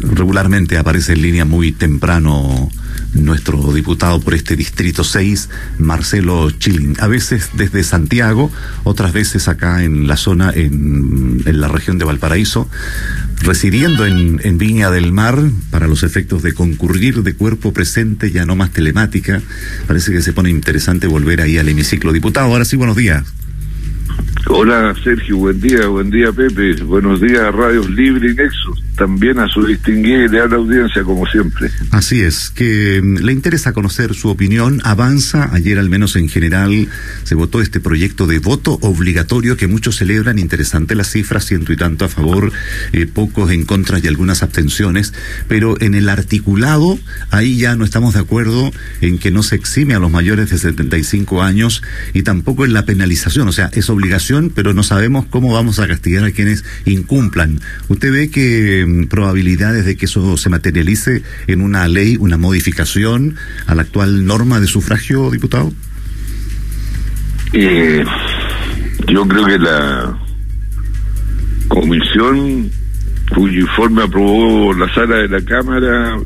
regularmente aparece en línea muy temprano nuestro diputado por este distrito 6, Marcelo Chilin. A veces desde Santiago, otras veces acá en la zona, en, en la región de Valparaíso, residiendo en, en, Viña del Mar para los efectos de concurrir de cuerpo presente, ya no más telemática. Parece que se pone interesante volver ahí al hemiciclo. Diputado, ahora sí, buenos días. Hola Sergio, buen día, buen día Pepe, buenos días Radios Libre y Nexus, también a su distinguida y leal audiencia como siempre. Así es, que mm, le interesa conocer su opinión, avanza, ayer al menos en general se votó este proyecto de voto obligatorio que muchos celebran, interesante las cifras, ciento y tanto a favor, eh, pocos en contra y algunas abstenciones, pero en el articulado ahí ya no estamos de acuerdo en que no se exime a los mayores de 75 años y tampoco en la penalización, o sea, es obligación pero no sabemos cómo vamos a castigar a quienes incumplan. ¿Usted ve que probabilidades de que eso se materialice en una ley, una modificación a la actual norma de sufragio, diputado? Eh, yo creo que la comisión cuyo informe aprobó la sala de la Cámara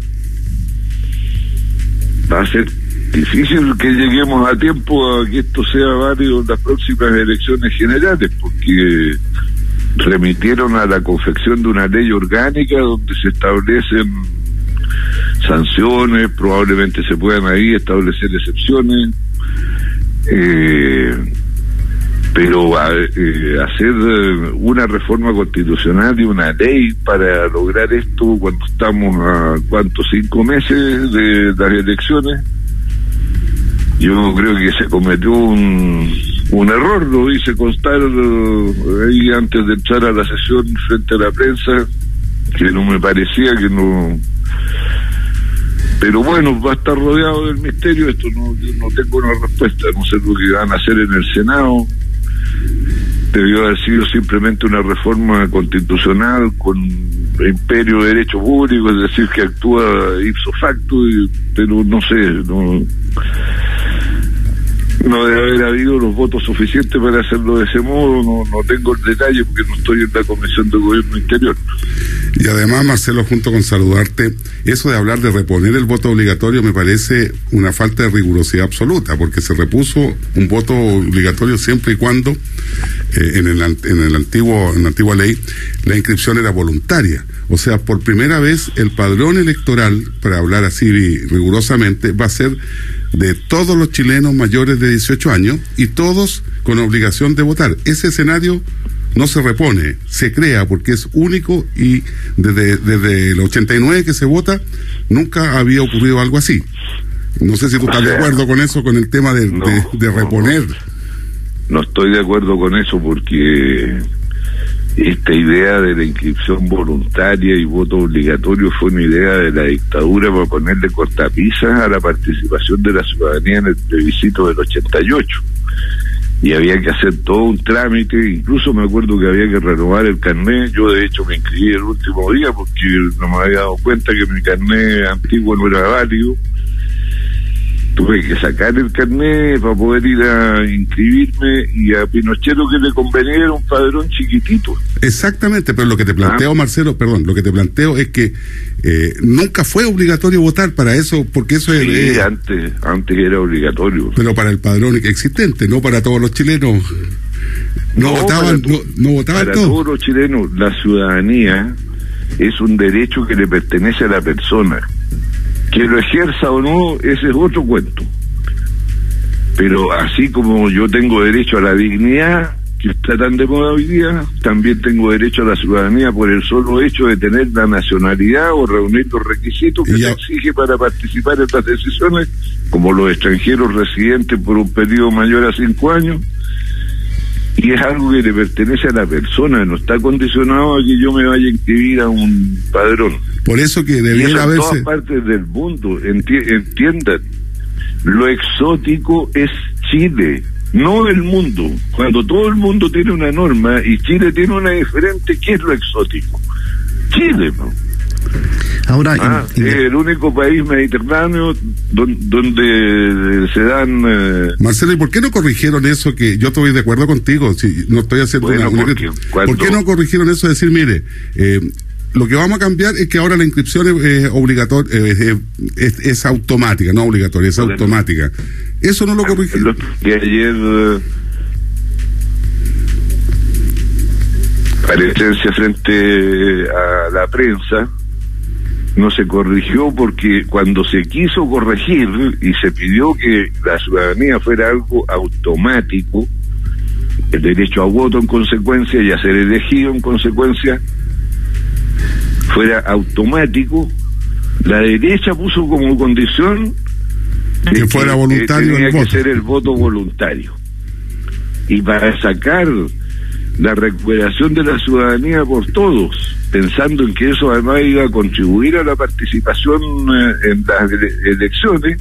va a ser difícil que lleguemos a tiempo a que esto sea válido en las próximas elecciones generales, porque remitieron a la confección de una ley orgánica donde se establecen sanciones, probablemente se puedan ahí establecer excepciones, eh, pero eh, hacer una reforma constitucional y una ley para lograr esto cuando estamos a cuántos cinco meses de las elecciones yo creo que se cometió un, un error, lo hice constar eh, ahí antes de entrar a la sesión frente a la prensa, que no me parecía que no... Pero bueno, va a estar rodeado del misterio, esto no, no tengo una respuesta, no sé lo que van a hacer en el Senado. Debió haber sido simplemente una reforma constitucional con imperio de derecho público, es decir, que actúa ipso facto, pero no sé, no no debe haber habido los votos suficientes para hacerlo de ese modo, no, tengo el detalle porque no estoy en la Comisión de Gobierno Interior. Y además, Marcelo, junto con saludarte, eso de hablar de reponer el voto obligatorio me parece una falta de rigurosidad absoluta, porque se repuso un voto obligatorio siempre y cuando eh, en, el, en, el antiguo, en la antigua ley la inscripción era voluntaria. O sea, por primera vez el padrón electoral, para hablar así rigurosamente, va a ser de todos los chilenos mayores de 18 años y todos con obligación de votar. Ese escenario no se repone, se crea porque es único y desde, desde el 89 que se vota nunca había ocurrido algo así. No sé si tú estás de acuerdo con eso, con el tema de, de reponer. No estoy de acuerdo con eso porque esta idea de la inscripción voluntaria y voto obligatorio fue una idea de la dictadura para ponerle cortapisas a la participación de la ciudadanía en el plebiscito del 88. Y había que hacer todo un trámite, incluso me acuerdo que había que renovar el carnet. Yo, de hecho, me inscribí el último día porque no me había dado cuenta que mi carnet antiguo no era válido tuve que sacar el carnet para poder ir a inscribirme y a Pinochet lo que le convenía era un padrón chiquitito. Exactamente, pero lo que te planteo, ah. Marcelo, perdón, lo que te planteo es que eh, nunca fue obligatorio votar para eso, porque eso sí, es... antes, antes era obligatorio. Pero para el padrón existente, no para todos los chilenos. No, votaban, no, no, votaban para todos los chilenos, la ciudadanía es un derecho que le pertenece a la persona que lo ejerza o no, ese es otro cuento. Pero así como yo tengo derecho a la dignidad, que está tan de moda hoy día, también tengo derecho a la ciudadanía por el solo hecho de tener la nacionalidad o reunir los requisitos que se exige para participar en las decisiones, como los extranjeros residentes por un periodo mayor a cinco años. Y es algo que le pertenece a la persona, no está condicionado a que yo me vaya a inscribir a un padrón. Por eso que debiera haberse... En todas partes del mundo, entiendan, lo exótico es Chile, no el mundo. Cuando todo el mundo tiene una norma y Chile tiene una diferente, ¿qué es lo exótico? Chile, ¿no? Ahora, ah, es el único país mediterráneo donde, se dan. Eh, Marcelo, ¿y por qué no corrigieron eso? Que yo estoy de acuerdo contigo, si no estoy haciendo una. ¿Por qué no corrigieron eso? De decir, mire, eh, lo que vamos a cambiar es que ahora la inscripción es, obligatoria, es, automática, no obligatoria, es automática. Eso no lo corrige. Que ayer presencia frente a la prensa no se corrigió porque cuando se quiso corregir y se pidió que la ciudadanía fuera algo automático, el derecho a voto en consecuencia y a ser elegido en consecuencia fuera automático, la derecha puso como condición que fuera voluntario tenía que ser el voto voluntario. Y para sacar la recuperación de la ciudadanía por todos, pensando en que eso además iba a contribuir a la participación eh, en las elecciones,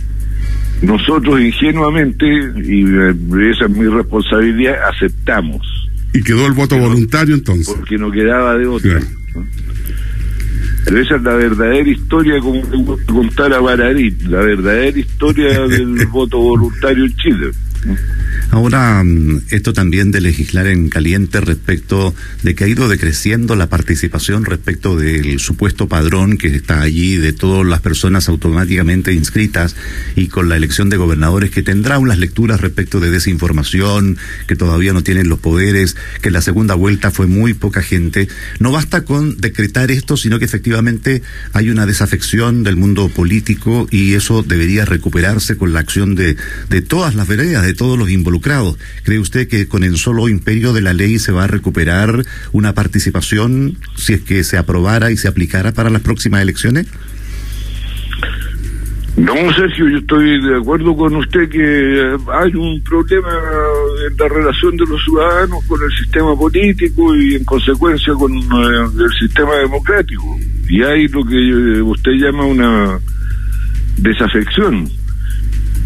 nosotros ingenuamente, y eh, esa es mi responsabilidad, aceptamos. ¿Y quedó el voto voluntario entonces? Porque no quedaba de otra. Pero esa es la verdadera historia, como contar a Bararit, la verdadera historia del voto voluntario en Chile. Ahora, mm, esto también de legislar en caliente respecto de que ha ido decreciendo la participación respecto del supuesto padrón que está allí de todas las personas automáticamente inscritas y con la elección de gobernadores que tendrá unas lecturas respecto de desinformación, que todavía no tienen los poderes, que la segunda vuelta fue muy poca gente. No basta con decretar esto, sino que efectivamente hay una desafección del mundo político y eso debería recuperarse con la acción de, de todas las veredas, de todos los involucrados ¿Cree usted que con el solo imperio de la ley se va a recuperar una participación si es que se aprobara y se aplicara para las próximas elecciones? No, Sergio, yo estoy de acuerdo con usted que hay un problema en la relación de los ciudadanos con el sistema político y en consecuencia con eh, el sistema democrático. Y hay lo que usted llama una desafección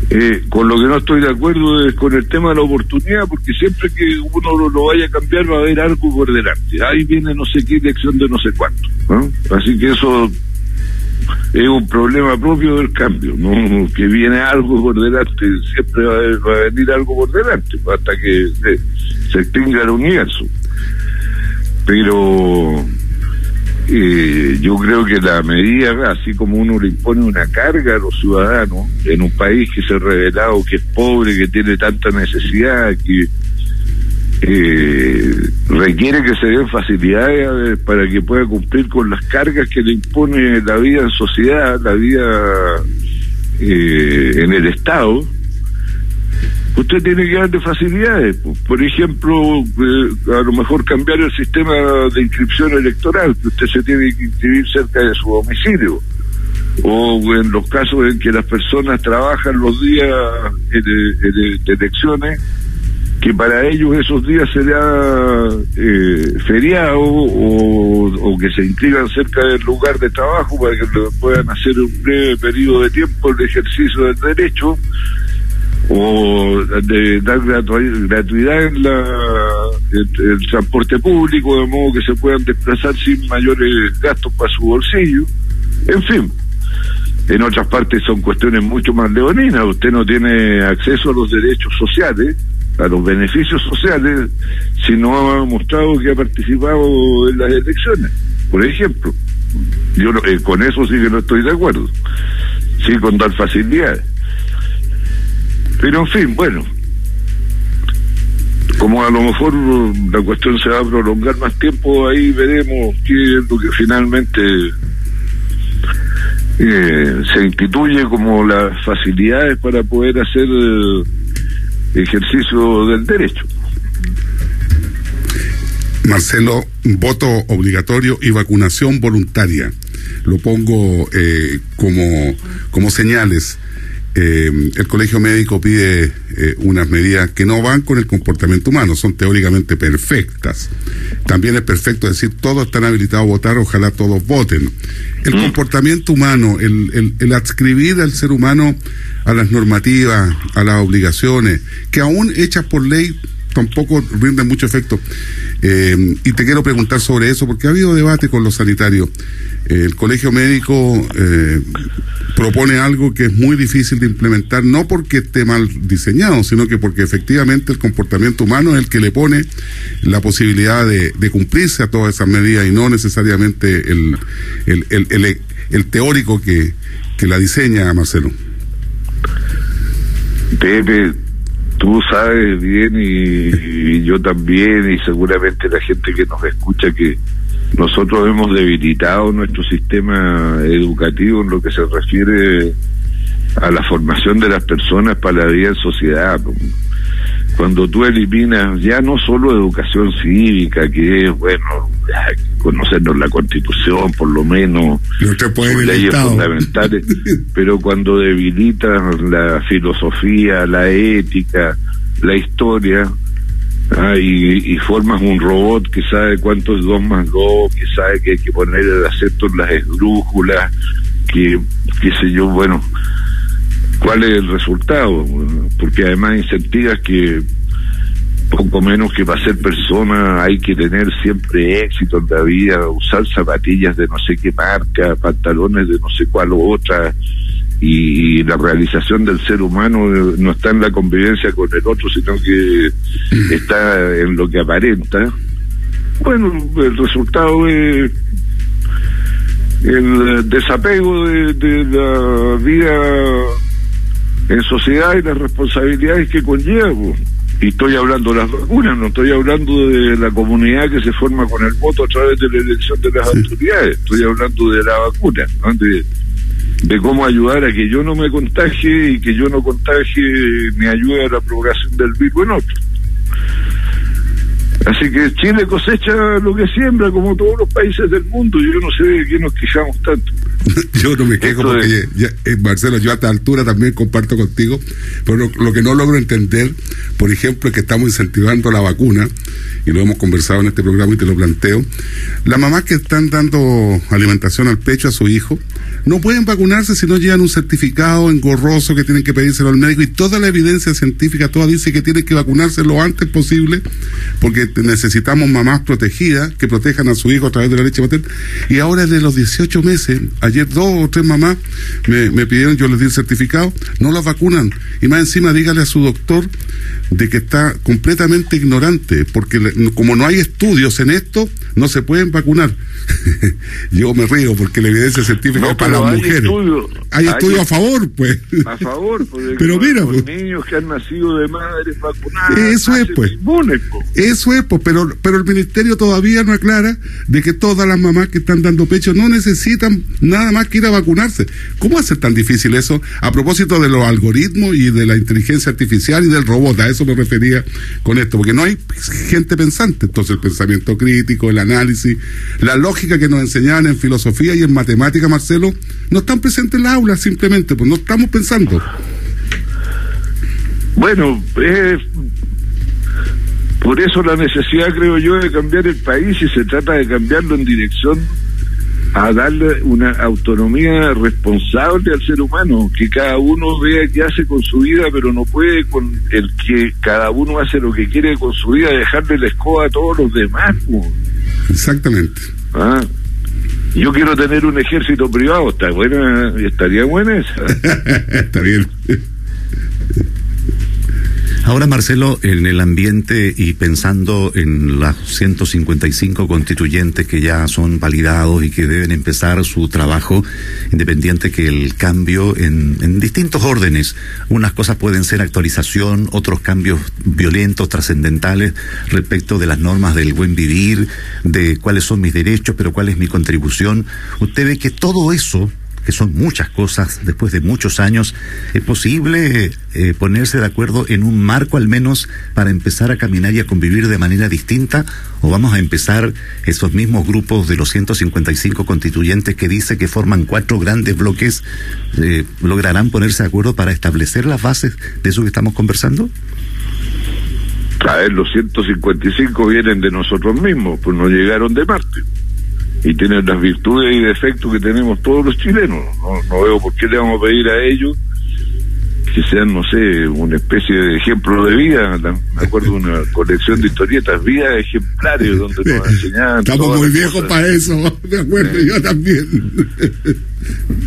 eh, con lo que no estoy de acuerdo es con el tema de la oportunidad, porque siempre que uno lo, vaya a cambiar va a haber algo por delante. Ahí viene no sé qué elección de no sé cuánto. Así que eso es un problema propio del cambio, ¿no? que viene algo por delante, siempre va a, venir algo por delante, hasta que se, se extinga el universo. Pero eh, yo creo que la medida, así como uno le impone una carga a los ciudadanos en un país que se ha revelado que es pobre, que tiene tanta necesidad, que eh, requiere que se den facilidades para que pueda cumplir con las cargas que le impone la vida en sociedad, la vida eh, en el Estado, usted tiene que darle facilidades. Por ejemplo, eh, a lo mejor cambiar el sistema de inscripción electoral, que usted se tiene que inscribir cerca de su domicilio. O en los casos en que las personas trabajan los días de, elecciones, que para ellos esos días será eh, feriado o, que se inscriban cerca del lugar de trabajo para que puedan hacer un breve periodo de tiempo el ejercicio del derecho o de dar gratuidad en la, el, transporte público, de modo que se puedan desplazar sin mayores gastos para su bolsillo. En fin, en otras partes son cuestiones mucho más leoninas. Usted no tiene acceso a los derechos sociales, a los beneficios sociales, si no ha mostrado que ha participado en las elecciones, por ejemplo. Yo eh, con eso sí que no estoy de acuerdo. Sí, con dar facilidades. Pero en fin, bueno, como a lo mejor la cuestión se va a prolongar más tiempo, ahí veremos qué es lo que finalmente eh, se instituye como las facilidades para poder hacer eh, ejercicio del derecho. Marcelo, voto obligatorio y vacunación voluntaria. Lo pongo eh, como, como señales eh, el colegio médico pide eh, unas medidas que no van con el comportamiento humano, son teóricamente perfectas. También es perfecto decir todos están habilitados a votar, ojalá todos voten. El mm. comportamiento humano, el, el, adscribir al ser humano a las normativas, a las obligaciones, que aún hechas por ley tampoco rinden mucho efecto. Eh, y te quiero preguntar sobre eso, porque ha habido debate con los sanitarios. el colegio médico propone algo que es muy difícil de implementar, no porque esté mal diseñado, sino que porque efectivamente el comportamiento humano es el que le pone la posibilidad de, cumplirse a todas esas medidas y no necesariamente el, el, teórico que, que la diseña, Marcelo. Pepe, tú sabes bien y, yo también y seguramente la gente que nos escucha que nosotros hemos debilitado nuestro sistema educativo en lo que se refiere a la formación de las personas para la vida en sociedad. Cuando tú eliminas ya no solo educación cívica, que es, bueno, conocernos la constitución, por lo menos, leyes fundamentales, pero cuando debilitas la filosofía, la ética, la historia, Ah, y, formas un robot que sabe cuánto es 2 más 2, que sabe que hay que poner el acento en las esdrújulas, que, qué sé yo, bueno, ¿cuál es el resultado? Porque además incentivas que poco menos que para ser persona hay que tener siempre éxito en la vida, usar zapatillas de no sé qué marca, pantalones de no sé cuál otra, y la realización del ser humano no está en la convivencia con el otro, sino que está en lo que aparenta. Bueno, el resultado es el desapego de, la vida en sociedad y las responsabilidades que conlleva. Y estoy hablando de las vacunas, no estoy hablando de la comunidad que se forma con el voto a través de la elección de las autoridades, estoy hablando de la vacuna, de cómo ayudar a que yo no me contagie y que yo no contagie me ayude a la propagación del virus en otro. Así que Chile cosecha lo que siembra, como todos los países del mundo. Yo no sé de qué nos quejamos tanto. yo no me quejo porque, eh, Marcelo, yo a esta altura también comparto contigo, pero lo, que no logro entender, por ejemplo, es que estamos incentivando la vacuna, y lo hemos conversado en este programa y te lo planteo. Las mamás que están dando alimentación al pecho a su hijo, no pueden vacunarse si no llevan un certificado engorroso que tienen que pedírselo al médico y toda la evidencia científica toda dice que tienen que vacunarse lo antes posible porque necesitamos mamás protegidas que protejan a su hijo a través de la leche materna. Y ahora de los 18 meses ayer dos o tres mamás me, me pidieron yo les di el certificado no las vacunan. Y más encima dígale a su doctor de que está completamente ignorante porque como no hay estudios en esto no se pueden vacunar. Yo me río porque la evidencia científica es para las mujeres. hay, estudios a favor, pues. A favor, pues, pero mira, pues, niños que han nacido de madres vacunadas. Eso es, pues. pues. Eso es, pues, pero, pero el ministerio todavía no aclara de que todas las mamás que están dando pecho no necesitan nada más que ir a vacunarse. ¿Cómo hace tan difícil eso? A propósito de los algoritmos y de la inteligencia artificial y del robot, a eso me refería con esto, porque no hay gente pensante. Entonces, el pensamiento crítico, el análisis, la lógica que nos enseñaban en filosofía y en matemática, Marcelo, no están presentes en la aula simplemente, pues no estamos pensando. Bueno, por eso la necesidad, creo yo, de cambiar el país y se trata de cambiarlo en dirección a darle una autonomía responsable al ser humano, que cada uno vea qué hace con su vida, pero no puede con el que cada uno hace lo que quiere con su vida, dejarle la escoba a todos los demás. Exactamente. ¿Ah? Yo quiero tener un ejército privado, está buena, estaría buena esa. está bien. Ahora, Marcelo, en el ambiente y pensando en las 155 constituyentes que ya son validados y que deben empezar su trabajo, independiente que el cambio en, distintos órdenes, unas cosas pueden ser actualización, otros cambios violentos, trascendentales respecto de las normas del buen vivir, de cuáles son mis derechos, pero cuál es mi contribución. Usted ve que todo eso que son muchas cosas, después de muchos años, ¿es posible eh, ponerse de acuerdo en un marco al menos para empezar a caminar y a convivir de manera distinta? ¿O vamos a empezar esos mismos grupos de los 155 constituyentes que dice que forman cuatro grandes bloques, eh, lograrán ponerse de acuerdo para establecer las bases de eso que estamos conversando? A ver, los 155 vienen de nosotros mismos, pues no llegaron de Marte y tienen las virtudes y defectos que tenemos todos los chilenos. No, veo por qué le vamos a pedir a ellos que sean, no sé, una especie de ejemplo de vida. Me acuerdo de una colección de historietas, vida ejemplares, donde nos enseñaban. Estamos muy viejos para eso, de acuerdo, yo también.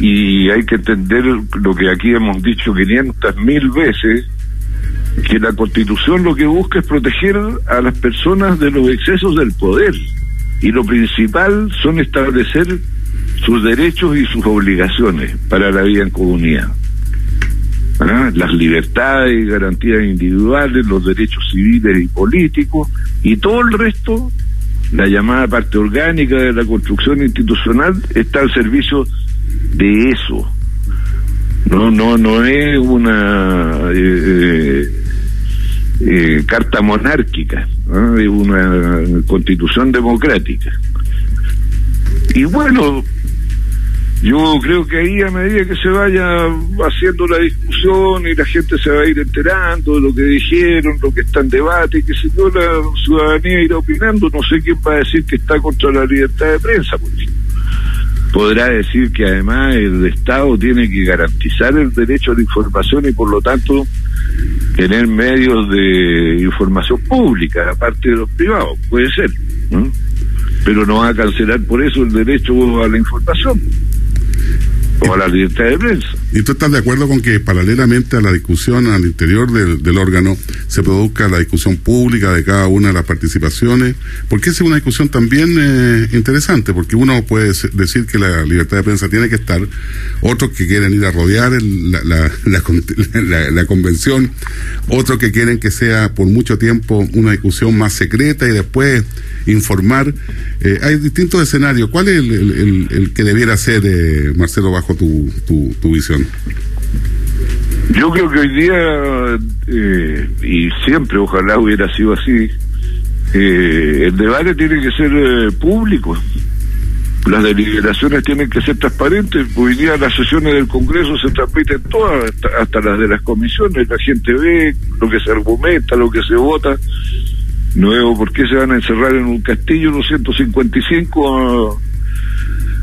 Y hay que entender lo que aquí hemos dicho 500 mil veces, que la constitución lo que busca es proteger a las personas de los excesos del poder. Y lo principal son establecer sus derechos y sus obligaciones para la vida en comunidad. ¿Ah? Las libertades y garantías individuales, los derechos civiles y políticos, y todo el resto, la llamada parte orgánica de la construcción institucional, está al servicio de eso. No, no, no es una eh, eh, carta monárquica, es una constitución democrática. Y bueno, yo creo que ahí a medida que se vaya haciendo la discusión y la gente se va a ir enterando de lo que dijeron, lo que está en debate, que si no la ciudadanía irá opinando, no sé quién va a decir que está contra la libertad de prensa, podrá decir que además el Estado tiene que garantizar el derecho a la información y por lo tanto tener medios de información pública, aparte de los privados, puede ser, pero no va a cancelar por eso el derecho a la información o a la libertad de prensa. ¿Y tú estás de acuerdo con que paralelamente a la discusión al interior del, órgano se produzca la discusión pública de cada una de las participaciones? Porque es una discusión también eh, interesante, porque uno puede decir que la libertad de prensa tiene que estar, otros que quieren ir a rodear la, la, la, la, convención, otros que quieren que sea por mucho tiempo una discusión más secreta y después informar. Eh, hay distintos escenarios. ¿Cuál es el, el, que debiera ser, eh, Marcelo, bajo tu, tu, tu visión? Yo creo que hoy día, eh, y siempre ojalá hubiera sido así, eh, el debate tiene que ser eh, público. Las deliberaciones tienen que ser transparentes. Hoy día las sesiones del Congreso se transmiten todas, hasta, las de las comisiones. La gente ve lo que se argumenta, lo que se vota. Veo por qué se van a encerrar en un castillo los 155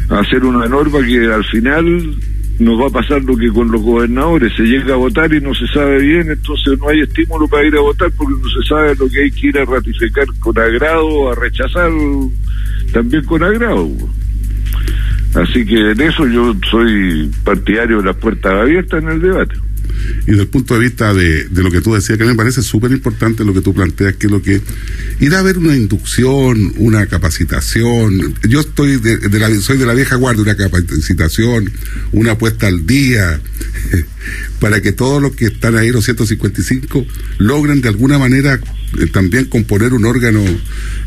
a, a hacer una norma que al final nos va a pasar lo que con los gobernadores, se llega a votar y no se sabe bien, entonces no hay estímulo para ir a votar porque no se sabe lo que hay que ir a ratificar con agrado, a rechazar también con agrado. Así que en eso yo soy partidario de las puertas abiertas en el debate y desde el punto de vista de, de lo que tú decías, que me parece súper importante lo que tú planteas, que es lo que ir a ver una inducción, una capacitación. Yo estoy de, la, soy de la vieja guardia, una capacitación, una puesta al día, para que todos los que están ahí, los 155, logren de alguna manera eh, también componer un órgano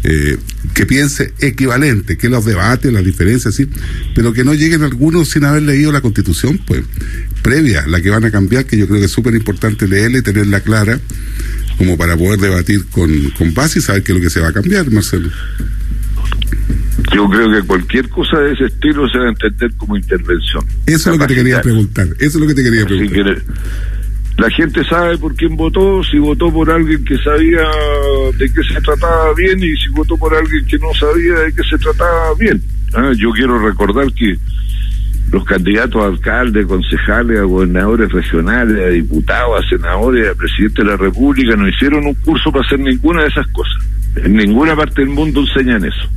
eh, que piense equivalente, que los debates, las diferencias, sí, pero que no lleguen algunos sin haber leído la constitución, pues, previa, la que van a cambiar, que yo creo que es súper importante leerla y tenerla clara, como para poder debatir con, con base y saber qué es lo que se va a cambiar, Marcelo. Yo creo que cualquier cosa de ese estilo se va a entender como intervención. Eso es lo que te quería preguntar. Eso es lo que te quería preguntar. la gente sabe por quién votó, si votó por alguien que sabía de qué se trataba bien y si votó por alguien que no sabía de qué se trataba bien. Ah, yo quiero recordar que los candidatos a alcaldes, concejales, a gobernadores regionales, a diputados, a senadores, a presidente de la República no hicieron un curso para hacer ninguna de esas cosas. En ninguna parte del mundo enseñan eso.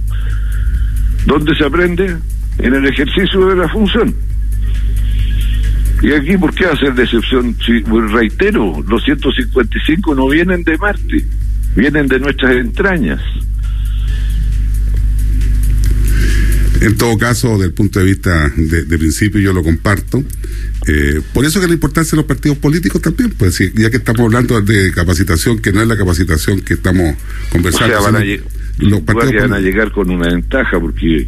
¿Dónde se aprende? En el ejercicio de la función. Y aquí, ¿por qué hacer decepción? Si, pues, reitero, los 155 no vienen de Marte, vienen de nuestras entrañas. En todo caso, desde el punto de vista de, principio, yo lo comparto. Eh, por eso que la importancia de los partidos políticos también, pues ya que estamos hablando de capacitación, que no es la capacitación que estamos conversando. van, a, los partidos van a llegar con una ventaja, porque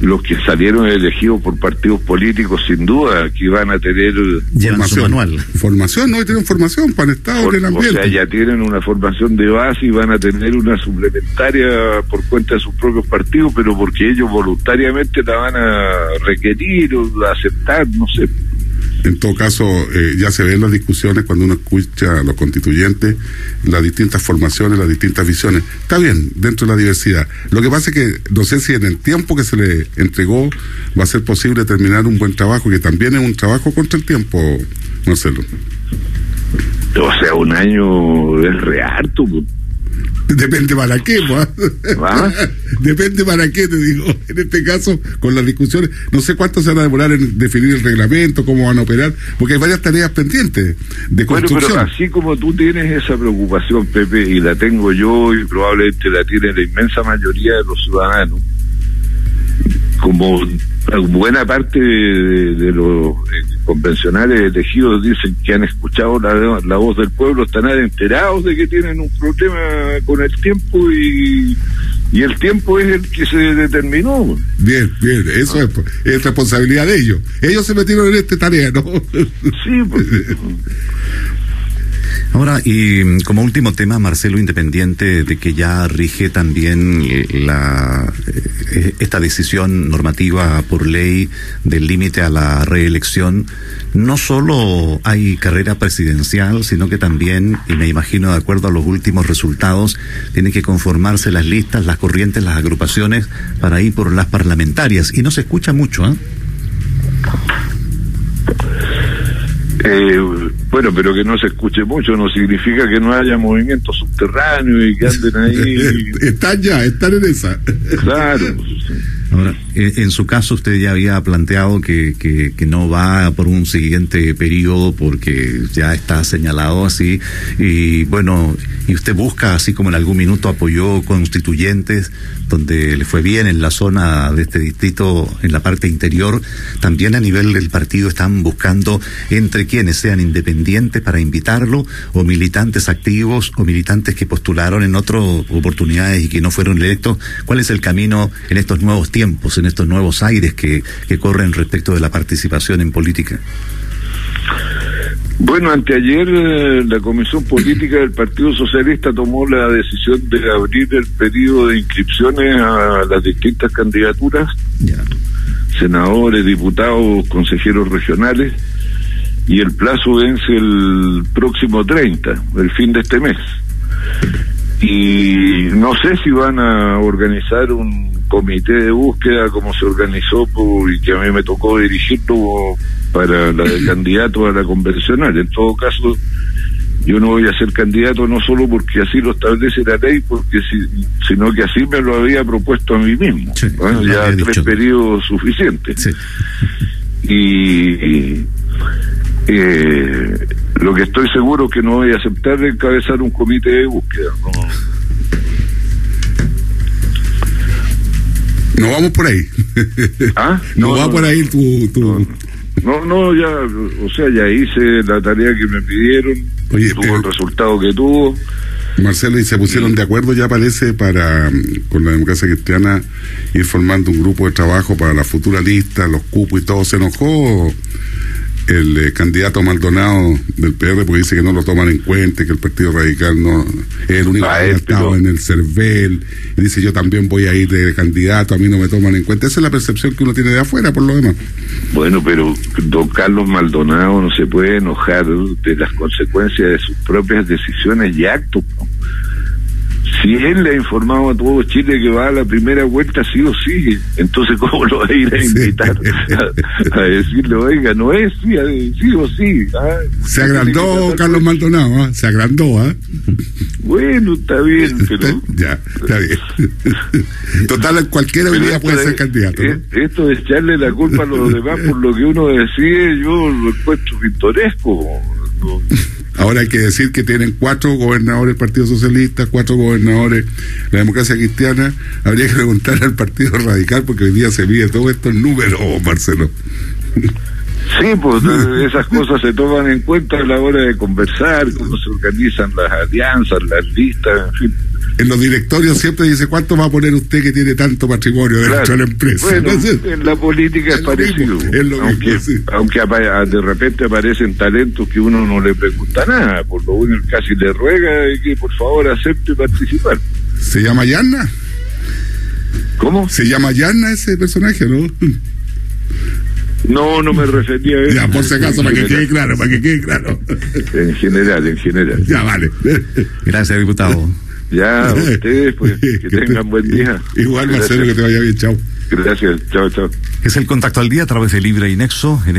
los que salieron elegidos por partidos políticos, sin duda, que van a tener formación. Manual. Formación, no tienen formación para el Estado en el ambiente. O sea, ya tienen una formación de base y van a tener una suplementaria por cuenta de sus propios partidos, pero porque ellos voluntariamente la van a requerir o aceptar, no sé. En todo caso, eh, ya se ven las discusiones cuando uno escucha a los constituyentes, las distintas formaciones, las distintas visiones. Está bien, dentro de la diversidad. Lo que pasa es que no sé si en el tiempo que se le entregó va a ser posible terminar un buen trabajo, que también es un trabajo contra el tiempo, Marcelo. O sea, un año es re harto. Depende para qué, pues. ¿Ah? Depende para qué, te digo. En este caso, con las discusiones, no sé cuánto se van a demorar en definir el reglamento, cómo van a operar, porque hay varias tareas pendientes de Bueno, construcción. pero así como tú tienes esa preocupación, Pepe, y la tengo yo y probablemente la tiene la inmensa mayoría de los ciudadanos, como buena parte de, de los eh, convencionales elegidos dicen que han escuchado la, la voz del pueblo, están enterados de que tienen un problema con el tiempo y, y el tiempo es el que se determinó. Bien, bien, eso es, es responsabilidad de ellos. Ellos se metieron en esta tarea, ¿no? Sí, pues, Ahora, y mm, como último tema, Marcelo, independiente de que ya rige también eh, la eh, esta decisión normativa por ley del límite a la reelección, no solo hay carrera presidencial, sino que también, y me imagino de acuerdo a los últimos resultados, tienen que conformarse las listas, las corrientes, las agrupaciones para ir por las parlamentarias. Y no se escucha mucho, ¿eh? Eh, bueno, pero que no se escuche mucho no significa que no haya movimiento subterráneo y que anden ahí. están ya, están en esa. claro. Ahora, en, en su caso usted ya había planteado que, que, que, no va por un siguiente periodo porque ya está señalado así y bueno, y usted busca, así como en algún minuto apoyó constituyentes donde le fue bien en la zona de este distrito, en la parte interior, también a nivel del partido están buscando entre quienes sean independientes para invitarlo o militantes activos o militantes que postularon en otras oportunidades y que no fueron electos. ¿Cuál es el camino en estos nuevos tiempos, en estos nuevos aires que, que corren respecto de la participación en política? Bueno, anteayer eh, la Comisión Política del Partido Socialista tomó la decisión de abrir el periodo de inscripciones a las distintas candidaturas, senadores, diputados, consejeros regionales, y el plazo vence el próximo 30, el fin de este mes. Y no sé si van a organizar un comité de búsqueda como se organizó por, y que a mí me tocó dirigirlo para la de candidato a la convencional. En todo caso, yo no voy a ser candidato no solo porque así lo establece la ley, porque si, sino que así me lo había propuesto a mí mismo. Sí, lo ya tres dicho. periodos suficientes. Sí. Y, y, eh, lo que estoy seguro que no voy a aceptar es encabezar un comité de búsqueda. ¿no? No vamos por ahí. ¿Ah? No, va por ahí tu... tu... No, no, ya, o sea, ya hice la tarea que me pidieron, Oye, tuvo pero- el resultado que tuvo. Marcelo, y se pusieron de acuerdo ya parece para, con la democracia cristiana, ir formando un grupo de trabajo para la futura lista, los cupos y todo. Se enojó el eh, candidato Maldonado del PR porque dice que no lo toman en cuenta, que el Partido Radical no es el único que ha estado en el CERVEL. Y dice yo también voy a ir de candidato, a mí no me toman en cuenta. Esa es la percepción que uno tiene de afuera, por lo demás. Bueno, pero don Carlos Maldonado no se puede enojar de las consecuencias de sus propias decisiones y actos. ¿no? Si él le ha informado a todo Chile que va a la primera vuelta, sí o sí, entonces ¿cómo lo va a ir a Sí. invitar? A, a decirle, oiga, no es sí, a- sí o sí. ah, Se tiene que agrandó Carlos Maldonado, ¿ah? se agrandó, ¿ah? Bueno, está bien, pero... ya, está bien. Total, cualquiera hoy día puede de- ser candidato. ¿no? eh, Esto de echarle la culpa a los demás por lo que uno decide, yo lo encuentro pintoresco. Ahora hay que decir que tienen cuatro gobernadores el Partido Socialista, cuatro gobernadores la democracia cristiana. Habría que preguntar al Partido Radical porque hoy día se mide todo esto en números, Marcelo. Sí, pues eh, esas cosas se toman en cuenta a la hora de conversar, cómo se organizan las alianzas, las listas, en fin. En los directorios siempre dice cuánto va a poner usted que tiene tanto patrimonio dentro Claro. de la empresa. Bueno, Entonces, en la política es, es lo parecido. mismo, es lo aunque mismo, sí. aunque apa- de repente aparecen talentos que uno no le pregunta nada, por lo uno casi le ruega que por favor acepte participar. ¿Se llama Yanna? ¿Cómo? ¿Se llama Yanna ese personaje, no? No, no me refería a eso. Ya, por si acaso, para que quede claro, para que quede claro. En general, en general. Ya, vale. Gracias, diputado. Ya, ustedes, pues, que tengan buen día. Igual, Marcelo, que Gracias. te vaya bien, chao. Gracias, chao, chao. Es el contacto al día a través de Libre y Nexo. En